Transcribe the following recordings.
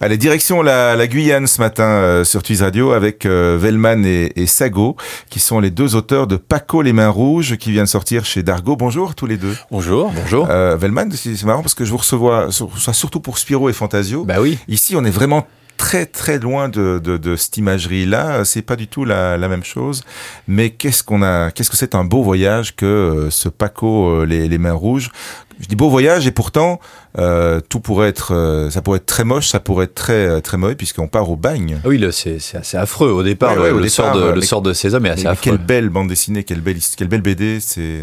Allez, direction la, la Guyane ce matin euh, sur Twiz Radio avec euh, Velman et, et, Sago, qui sont les deux auteurs de Paco les mains rouges, qui vient de sortir chez Dargo. Bonjour tous les deux. Bonjour. Bonjour. Euh, Velman, c'est marrant parce que je vous reçois, surtout pour Spiro et Fantasio. Bah oui. Ici, on est vraiment très très loin de, de, de cette imagerie là c'est pas du tout la, la même chose. Mais qu'est-ce qu'on a qu'est-ce que c'est un beau voyage que euh, ce Paco euh, les, les, mains rouges. Je dis beau voyage et pourtant euh, tout pourrait être euh, ça pourrait être très moche ça pourrait être très très mauvais puisqu'on part au bagne. Ah oui c'est assez affreux au départ ouais, ouais, le, au le, départ, sort de, le sort de ces hommes est assez mais affreux. quelle belle bande dessinée quelle belle quelle belle BD c'est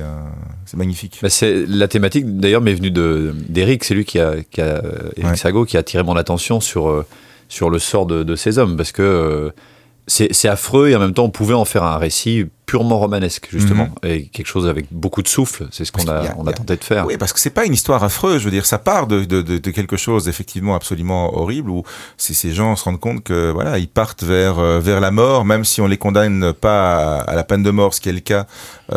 c'est magnifique. Bah c'est la thématique d'ailleurs m'est venue de d'Eric c'est lui qui a, qui a Eric ouais. Sago qui a attiré mon attention sur sur le sort de, de ces hommes, parce que euh, c'est affreux et en même temps on pouvait en faire un récit purement romanesque justement. Mm -hmm. et quelque chose avec beaucoup de souffle c'est ce qu'on a, a, on a, a tenté de faire. Oui parce que c'est pas une histoire affreuse je veux dire ça part de, de, de, de quelque chose effectivement absolument horrible où ces gens se rendent compte que voilà ils partent vers euh, vers la mort même si on les condamne pas à, à la peine de mort ce qui est le cas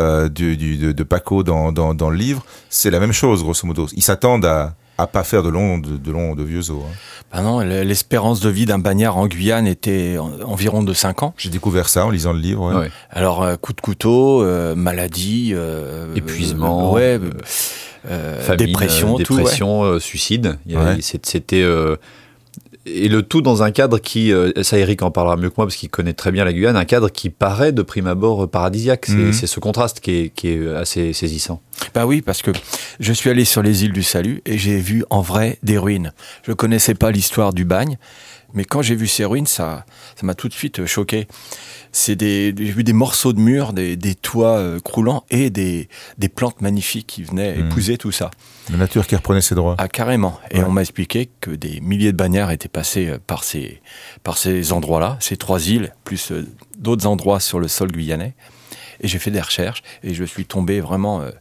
euh, du, du, de, de Paco dans, dans, dans le livre. C'est la même chose grosso modo. Ils s'attendent à à pas faire de longs de, de, long, de vieux os. Hein. Ben non, l'espérance de vie d'un bagnard en Guyane était en, environ de 5 ans. J'ai découvert ça en lisant le livre. Ouais. Ouais. Alors, euh, coup de couteau, euh, maladie, euh, épuisement, ouais, euh, famine, dépression, dépression tout, suicide. C'était et le tout dans un cadre qui, euh, ça Eric en parlera mieux que moi parce qu'il connaît très bien la Guyane, un cadre qui paraît de prime abord paradisiaque. C'est mmh. ce contraste qui est, qui est, assez saisissant. Bah oui, parce que je suis allé sur les îles du Salut et j'ai vu en vrai des ruines. Je connaissais pas l'histoire du bagne, mais quand j'ai vu ces ruines, ça m'a tout de suite choqué. C'est des, j'ai vu des morceaux de murs, des, des toits euh, croulants et des, des plantes magnifiques qui venaient mmh. épouser tout ça. La nature qui reprenait ses droits. Ah, carrément. Et ouais. on m'a expliqué que des milliers de bagnards étaient passés euh, par ces, par ces endroits-là, ces trois îles, plus euh, d'autres endroits sur le sol guyanais. Et j'ai fait des recherches et je suis tombé vraiment euh,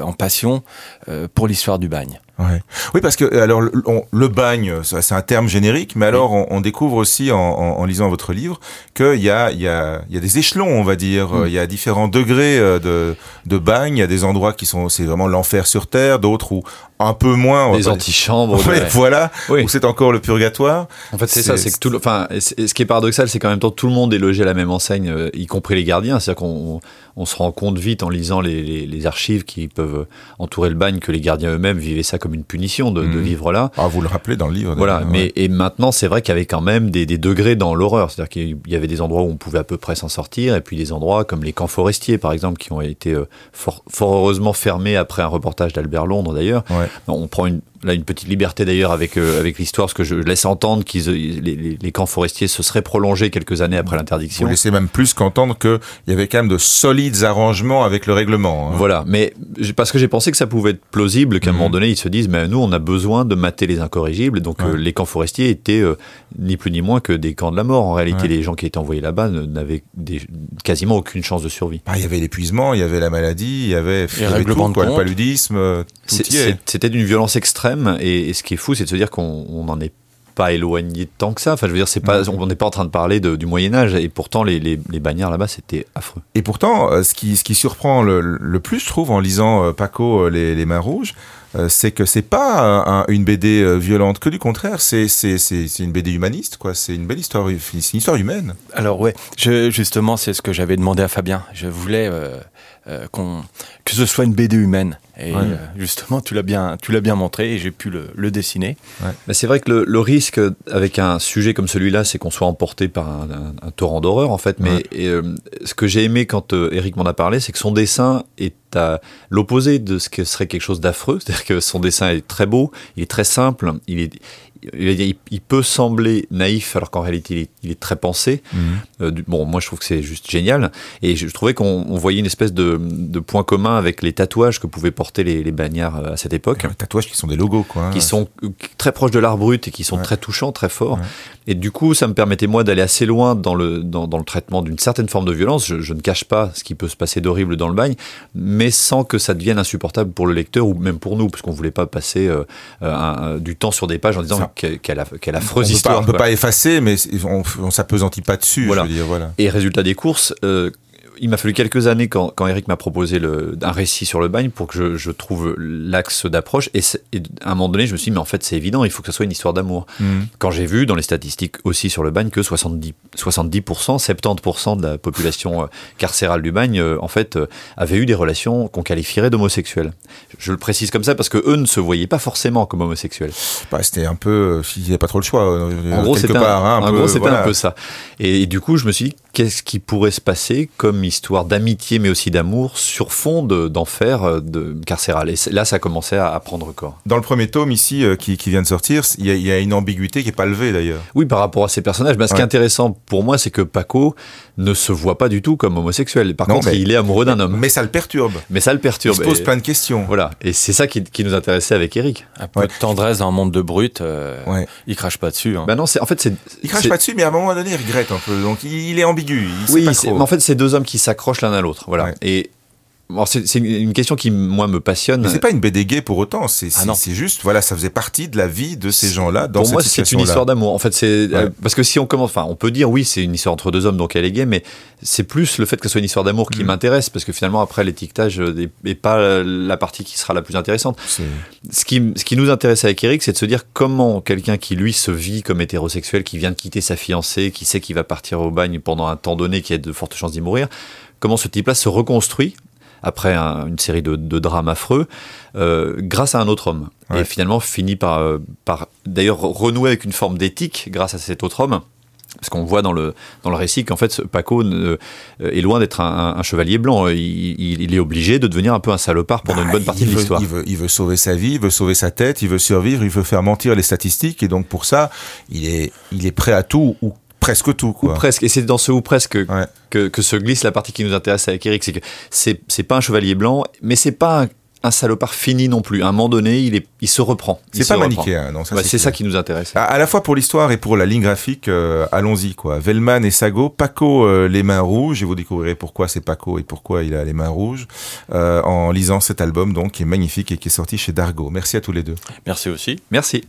en passion euh, pour l'histoire du bagne. Ouais. Oui, parce que alors le, on, le bagne, c'est un terme générique, mais alors oui. on, on, découvre aussi en, en, en, lisant votre livre qu'il y a, il y, a, il y a des échelons, on va dire. Mm. Il y a différents degrés euh, de, de bagne. Il y a des endroits qui sont, c'est vraiment l'enfer sur terre, d'autres où un peu moins. Des antichambres. Ouais, ouais. Voilà. Oui. Où c'est encore le purgatoire. En fait, c'est ça. C'est que tout. Le, enfin, ce qui est paradoxal, c'est qu'en même temps, tout le monde est logé à la même enseigne, euh, y compris les gardiens. C'est-à-dire qu'on on se rend compte vite en lisant les, les, les, archives qui peuvent entourer le bagne que les gardiens eux-mêmes vivaient ça comme une punition de, mmh. de vivre là. Ah, vous le rappelez dans le livre. Voilà. Ouais. Mais et maintenant, c'est vrai qu'il y avait quand même des, des degrés dans l'horreur. C'est-à-dire qu'il y avait des endroits où on pouvait à peu près s'en sortir, et puis des endroits comme les camps forestiers, par exemple, qui ont été euh, fort, fort heureusement fermés après un reportage d'Albert Londres d'ailleurs. Ouais. On prend une, là une petite liberté d'ailleurs avec euh, avec l'histoire parce que je laisse entendre qu'ils les, les, camps forestiers se seraient prolongés quelques années après l'interdiction. Vous laissez même plus qu'entendre que il y avait quand même de solides arrangements avec le règlement. Hein. Voilà, mais parce que j'ai pensé que ça pouvait être plausible qu'à mmh. un moment donné ils se disent mais nous on a besoin de mater les incorrigibles donc ouais. euh, les camps forestiers étaient euh, ni plus ni moins que des camps de la mort en réalité ouais. les gens qui étaient envoyés là-bas n'avaient quasiment aucune chance de survie. Ah, il y avait l'épuisement, il y avait la maladie, il y avait, y avait tout, quoi, le paludisme. C'était d'une violence extrême et, et ce qui est fou c'est de se dire qu'on n'en est pas éloigné tant que ça. Enfin, je veux dire, c'est pas, on n'est pas en train de parler de, du Moyen Âge, et pourtant les, les, les bagnards là-bas, c'était affreux. Et pourtant, euh, ce qui, ce qui surprend le, le, plus, je trouve, en lisant euh, Paco les, les Mains Rouges, euh, c'est que c'est pas un, une BD violente, que du contraire, c'est une BD humaniste, quoi. C'est une belle histoire, c'est une histoire humaine. Alors ouais, je, justement, c'est ce que j'avais demandé à Fabien. Je voulais euh, euh, que ce soit une BD humaine. Et ouais. euh, justement, tu l'as bien, tu l'as bien montré et j'ai pu le, le dessiner. Ouais. Mais c'est vrai que le, le, risque avec un sujet comme celui-là, c'est qu'on soit emporté par un, un, un torrent d'horreur, en fait. Mais ouais. et, euh, ce que j'ai aimé quand Eric m'en a parlé, c'est que son dessin est à l'opposé de ce que serait quelque chose d'affreux. C'est-à-dire que son dessin est très beau, il est très simple, il est, il, il peut sembler naïf alors qu'en réalité il est, il est, très pensé. Mmh. Euh, du, bon, moi je trouve que c'est juste génial. Et je, je trouvais qu'on voyait une espèce de, de, point commun avec les tatouages que pouvaient porter les, les bagnards euh, à cette époque. Les tatouages qui sont des logos, quoi. Qui sont très proches de l'art brut et qui sont ouais. très touchants, très forts. Ouais. Et du coup, ça me permettait moi d'aller assez loin dans le, dans, dans le traitement d'une certaine forme de violence. Je, je, ne cache pas ce qui peut se passer d'horrible dans le bagne, mais sans que ça devienne insupportable pour le lecteur ou même pour nous, parce qu'on voulait pas passer euh, un, du temps sur des pages en disant quelle, quelle affreuse on histoire. Pas, on peut pas effacer, mais on, on s'apesantit pas dessus. Voilà. Dire, voilà. Et résultat des courses, euh, il m'a fallu quelques années quand, quand Eric m'a proposé le, un récit sur le bagne pour que je, je trouve l'axe d'approche. Et, et, à un moment donné, je me suis dit, mais en fait, c'est évident, il faut que ce soit une histoire d'amour. Mhm. Quand j'ai vu dans les statistiques aussi sur le bagne que 70, 70% 70% de la population euh, carcérale du bagne, euh, en fait, euh, avait eu des relations qu'on qualifierait d'homosexuelles. Je le précise comme ça parce que eux ne se voyaient pas forcément comme homosexuels. Bah, c'était un peu, s'il n'y avait pas trop le choix, En gros, quelque c'était un, hein, un en peu, gros, c'était voilà. un peu ça. Et, et du coup, je me suis dit, qu'est-ce qui pourrait se passer comme histoire d'amitié, mais aussi d'amour, sur fond de- d'enfer euh, de, carcéral Et là, ça commençait à, à prendre corps. Dans le premier tome ici euh, qui, qui vient de sortir, il y, a- il y a une ambiguïté qui est pas levée d'ailleurs. Oui, par rapport à ces personnages, ben, ce qui est Ouais. intéressant pour moi, c'est que Paco ne se voit pas du tout comme homosexuel. Par Non, contre, mais- il est amoureux d'un homme. Mais ça le perturbe. Mais ça le Il perturbe. se pose Et- plein de questions. Voilà, et c'est ça qui, qui nous intéressait avec Eric. Un peu Ouais. de tendresse dans un monde de brutes. euh, Ouais. Il crache pas dessus. hein. Ben non, c'est en fait c'est. Il crache pas dessus, mais à un moment donné, il regrette un peu. Donc il, il est ambigu. Il sait Oui, pas c'est- trop. mais en fait, c'est deux hommes qui s'accrochent l'un à l'autre. Voilà. Ouais. Et c'est une- question qui moi me passionne. Mais c'est pas une BD gay pour autant. C'est Ah c'est- juste, voilà, ça faisait partie de la vie de ces gens-là dans Pour cette moi, c'est une histoire d'amour. En fait, c'est euh, parce que si on commence, enfin, on peut dire oui, c'est une histoire entre deux hommes, donc elle est gay, mais c'est plus le fait que ce soit une histoire d'amour qui Mm. m'intéresse, parce que finalement, après, l'étiquetage euh, n'est pas euh, la partie qui sera la plus intéressante. Ce qui, ce qui nous intéresse avec Eric, c'est de se dire comment quelqu'un qui lui se vit comme hétérosexuel, qui vient de quitter sa fiancée, qui sait qu'il va partir au bagne pendant un temps donné, qui a de fortes chances d'y mourir, comment ce type-là se reconstruit après un- une série de, de drames affreux, euh, grâce à un autre homme. Et finalement finit par, euh, par d'ailleurs renouer avec une forme d'éthique grâce à cet autre homme. Parce qu'on voit dans le, dans le récit qu'en fait, Paco ne- euh, est loin d'être un, un- un chevalier blanc. Il, il- il est obligé de devenir un peu un salopard pendant Bah, une bonne partie de l'histoire. Il veut, il veut sauver sa vie, il veut sauver sa tête, il veut survivre, il veut faire mentir les statistiques. Et donc pour ça, il est, il est prêt à tout ou presque tout. Ou Quoi. presque. Et c'est dans ce ou presque Ouais. que, que se glisse la partie qui nous intéresse avec Eric. C'est que c'est, c'est pas un chevalier blanc, mais c'est pas un, un salopard fini non plus. À un moment donné, il, est, il se reprend. C'est pas manichéen, non c'est ça qui nous intéresse. À, à la fois pour l'histoire et pour la ligne graphique, euh, allons-y quoi. Vellman et Sago, Paco euh, les mains rouges, et vous découvrirez pourquoi c'est Paco et pourquoi il a les mains rouges euh, en lisant cet album donc qui est magnifique et qui est sorti chez Dargo. Merci à tous les deux. Merci aussi. Merci.